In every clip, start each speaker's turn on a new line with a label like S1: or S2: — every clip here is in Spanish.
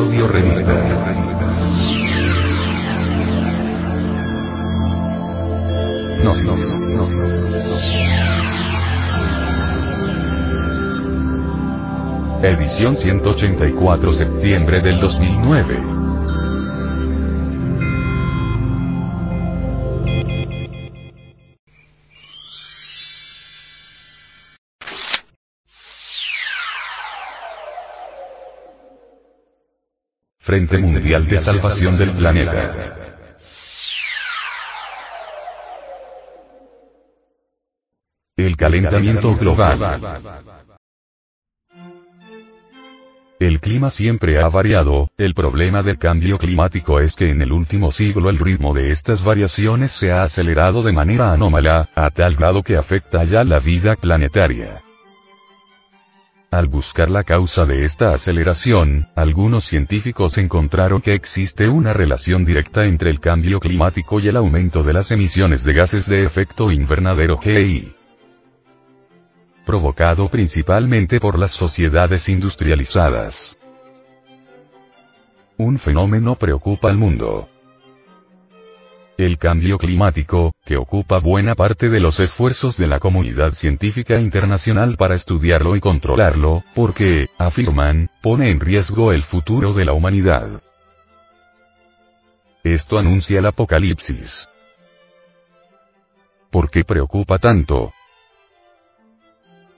S1: Audio Revista. Nos, Edición 184 septiembre del 2009. Frente Mundial de Salvación del Planeta. El calentamiento global. El clima siempre ha variado, el problema del cambio climático es que en el último siglo el ritmo de estas variaciones se ha acelerado de manera anómala, a tal grado que afecta ya la vida planetaria. Al buscar la causa de esta aceleración, algunos científicos encontraron que existe una relación directa entre el cambio climático y el aumento de las emisiones de gases de efecto invernadero GI. Provocado principalmente por las sociedades industrializadas. Un fenómeno preocupa al mundo. El cambio climático, que ocupa buena parte de los esfuerzos de la comunidad científica internacional para estudiarlo y controlarlo, porque, afirman, pone en riesgo el futuro de la humanidad. Esto anuncia el apocalipsis. ¿Por qué preocupa tanto?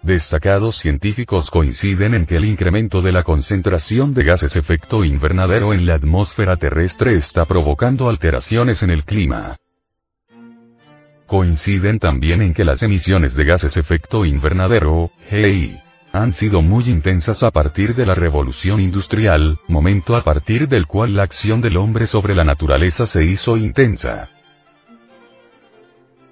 S1: Destacados científicos coinciden en que el incremento de la concentración de gases efecto invernadero en la atmósfera terrestre está provocando alteraciones en el clima. Coinciden también en que las emisiones de gases efecto invernadero, GI, han sido muy intensas a partir de la revolución industrial, momento a partir del cual la acción del hombre sobre la naturaleza se hizo intensa.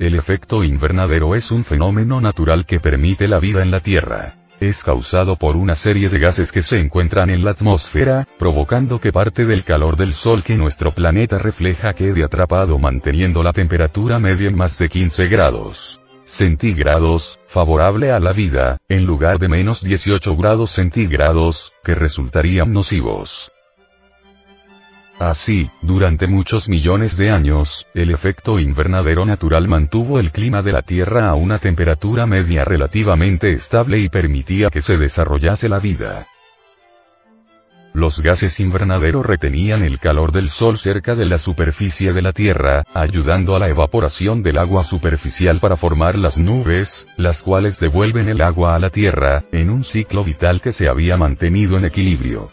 S1: El efecto invernadero es un fenómeno natural que permite la vida en la Tierra. Es causado por una serie de gases que se encuentran en la atmósfera, provocando que parte del calor del Sol que nuestro planeta refleja quede atrapado manteniendo la temperatura media en más de 15 grados centígrados, favorable a la vida, en lugar de menos 18 grados centígrados, que resultarían nocivos. Así, durante muchos millones de años, el efecto invernadero natural mantuvo el clima de la Tierra a una temperatura media relativamente estable y permitía que se desarrollase la vida. Los gases invernadero retenían el calor del Sol cerca de la superficie de la Tierra, ayudando a la evaporación del agua superficial para formar las nubes, las cuales devuelven el agua a la Tierra, en un ciclo vital que se había mantenido en equilibrio.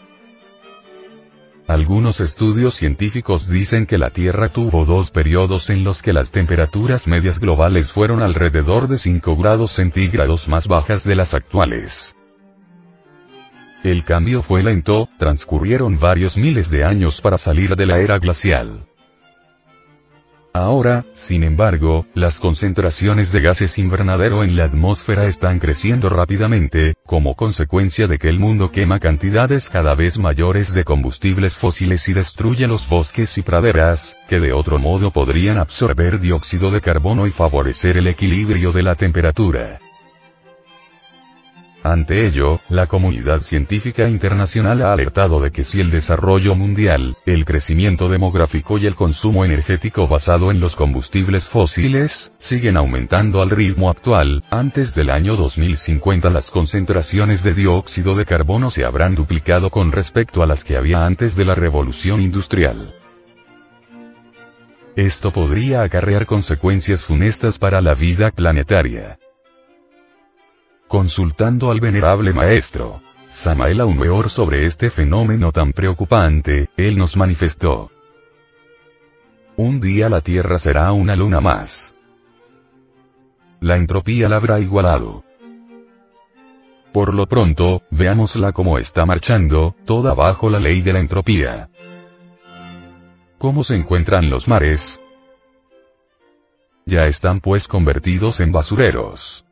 S1: Algunos estudios científicos dicen que la Tierra tuvo dos periodos en los que las temperaturas medias globales fueron alrededor de 5 grados centígrados más bajas de las actuales. El cambio fue lento, transcurrieron varios miles de años para salir de la era glacial. Ahora, sin embargo, las concentraciones de gases invernadero en la atmósfera están creciendo rápidamente, como consecuencia de que el mundo quema cantidades cada vez mayores de combustibles fósiles y destruye los bosques y praderas, que de otro modo podrían absorber dióxido de carbono y favorecer el equilibrio de la temperatura. Ante ello, la comunidad científica internacional ha alertado de que si el desarrollo mundial, el crecimiento demográfico y el consumo energético basado en los combustibles fósiles, siguen aumentando al ritmo actual, antes del año 2050 las concentraciones de dióxido de carbono se habrán duplicado con respecto a las que había antes de la revolución industrial. Esto podría acarrear consecuencias funestas para la vida planetaria. Consultando al venerable maestro Samael Aumeor sobre este fenómeno tan preocupante, él nos manifestó. Un día la Tierra será una luna más. La entropía la habrá igualado. Por lo pronto, veámosla como está marchando, toda bajo la ley de la entropía. ¿Cómo se encuentran los mares? Ya están pues convertidos en basureros.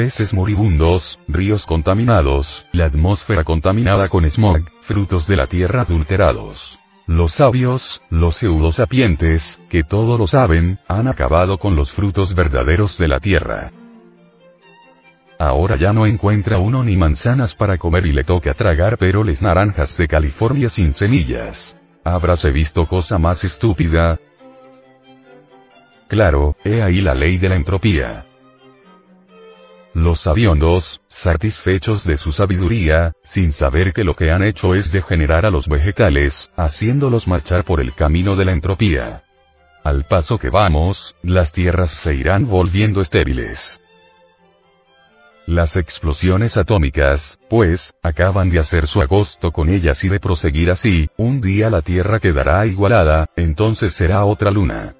S1: Peces moribundos, ríos contaminados, la atmósfera contaminada con smog, frutos de la tierra adulterados. Los sabios, los pseudosapientes, que todo lo saben, han acabado con los frutos verdaderos de la tierra. Ahora ya no encuentra uno ni manzanas para comer y le toca tragar peroles naranjas de California sin semillas. ¿Habráse visto cosa más estúpida? Claro, he ahí la ley de la entropía. Los sabiondos, satisfechos de su sabiduría, sin saber que lo que han hecho es degenerar a los vegetales, haciéndolos marchar por el camino de la entropía. Al paso que vamos, las tierras se irán volviendo estériles. Las explosiones atómicas, pues, acaban de hacer su agosto con ellas y de proseguir así, un día la Tierra quedará igualada, entonces será otra luna.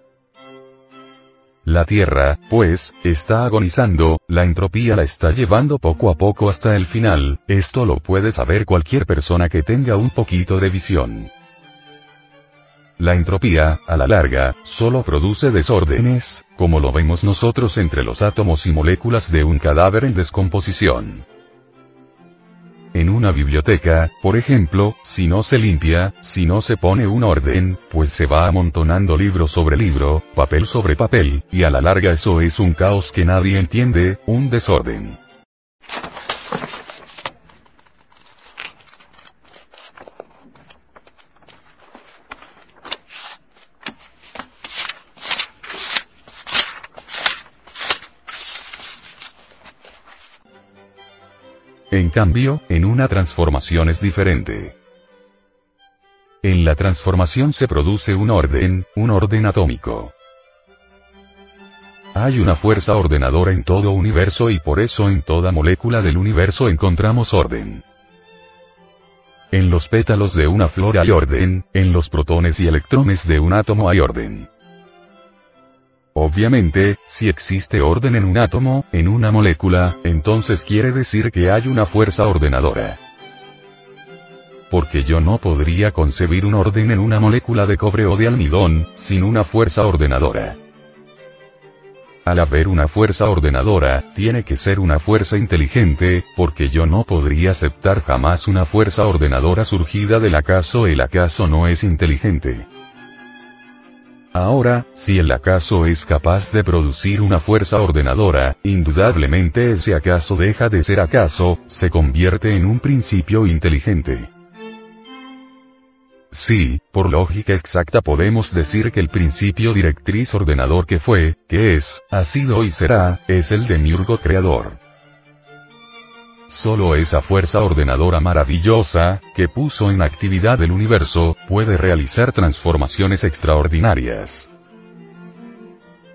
S1: La Tierra, pues, está agonizando, la entropía la está llevando poco a poco hasta el final, esto lo puede saber cualquier persona que tenga un poquito de visión. La entropía, a la larga, solo produce desórdenes, como lo vemos nosotros entre los átomos y moléculas de un cadáver en descomposición. En una biblioteca, por ejemplo, si no se limpia, si no se pone un orden, pues se va amontonando libro sobre libro, papel sobre papel, y a la larga eso es un caos que nadie entiende, un desorden. En cambio, en una transformación es diferente. En la transformación se produce un orden, un orden atómico. Hay una fuerza ordenadora en todo universo y por eso en toda molécula del universo encontramos orden. En los pétalos de una flor hay orden, en los protones y electrones de un átomo hay orden. Obviamente, si existe orden en un átomo, en una molécula, entonces quiere decir que hay una fuerza ordenadora. Porque yo no podría concebir un orden en una molécula de cobre o de almidón, sin una fuerza ordenadora. Al haber una fuerza ordenadora, tiene que ser una fuerza inteligente, porque yo no podría aceptar jamás una fuerza ordenadora surgida del acaso el acaso no es inteligente. Ahora, si el acaso es capaz de producir una fuerza ordenadora, indudablemente ese acaso deja de ser acaso, se convierte en un principio inteligente. Sí, por lógica exacta podemos decir que el principio directriz ordenador que fue, que es, ha sido y será, es el de Miurgo creador. Solo esa fuerza ordenadora maravillosa, que puso en actividad el universo, puede realizar transformaciones extraordinarias.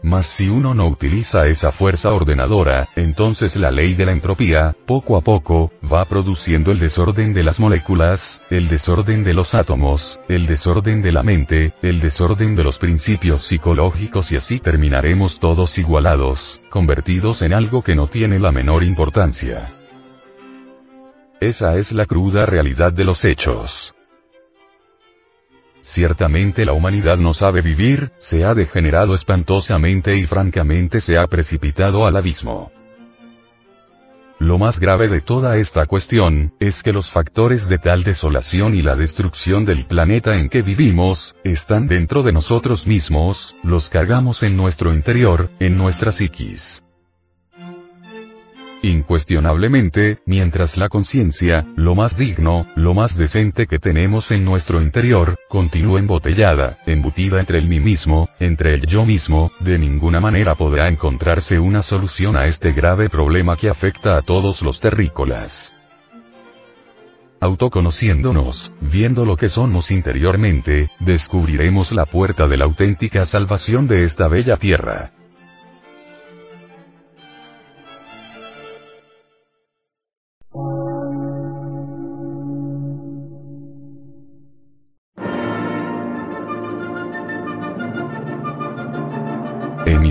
S1: Mas si uno no utiliza esa fuerza ordenadora, entonces la ley de la entropía, poco a poco, va produciendo el desorden de las moléculas, el desorden de los átomos, el desorden de la mente, el desorden de los principios psicológicos y así terminaremos todos igualados, convertidos en algo que no tiene la menor importancia. Esa es la cruda realidad de los hechos. Ciertamente la humanidad no sabe vivir, se ha degenerado espantosamente y francamente se ha precipitado al abismo. Lo más grave de toda esta cuestión, es que los factores de tal desolación y la destrucción del planeta en que vivimos, están dentro de nosotros mismos, los cargamos en nuestro interior, en nuestra psiquis. Incuestionablemente, mientras la conciencia, lo más digno, lo más decente que tenemos en nuestro interior, continúa embotellada, embutida entre el mí mismo, entre el yo mismo, de ninguna manera podrá encontrarse una solución a este grave problema que afecta a todos los terrícolas autoconociéndonos, viendo lo que somos interiormente, descubriremos la puerta de la auténtica salvación de esta bella tierra.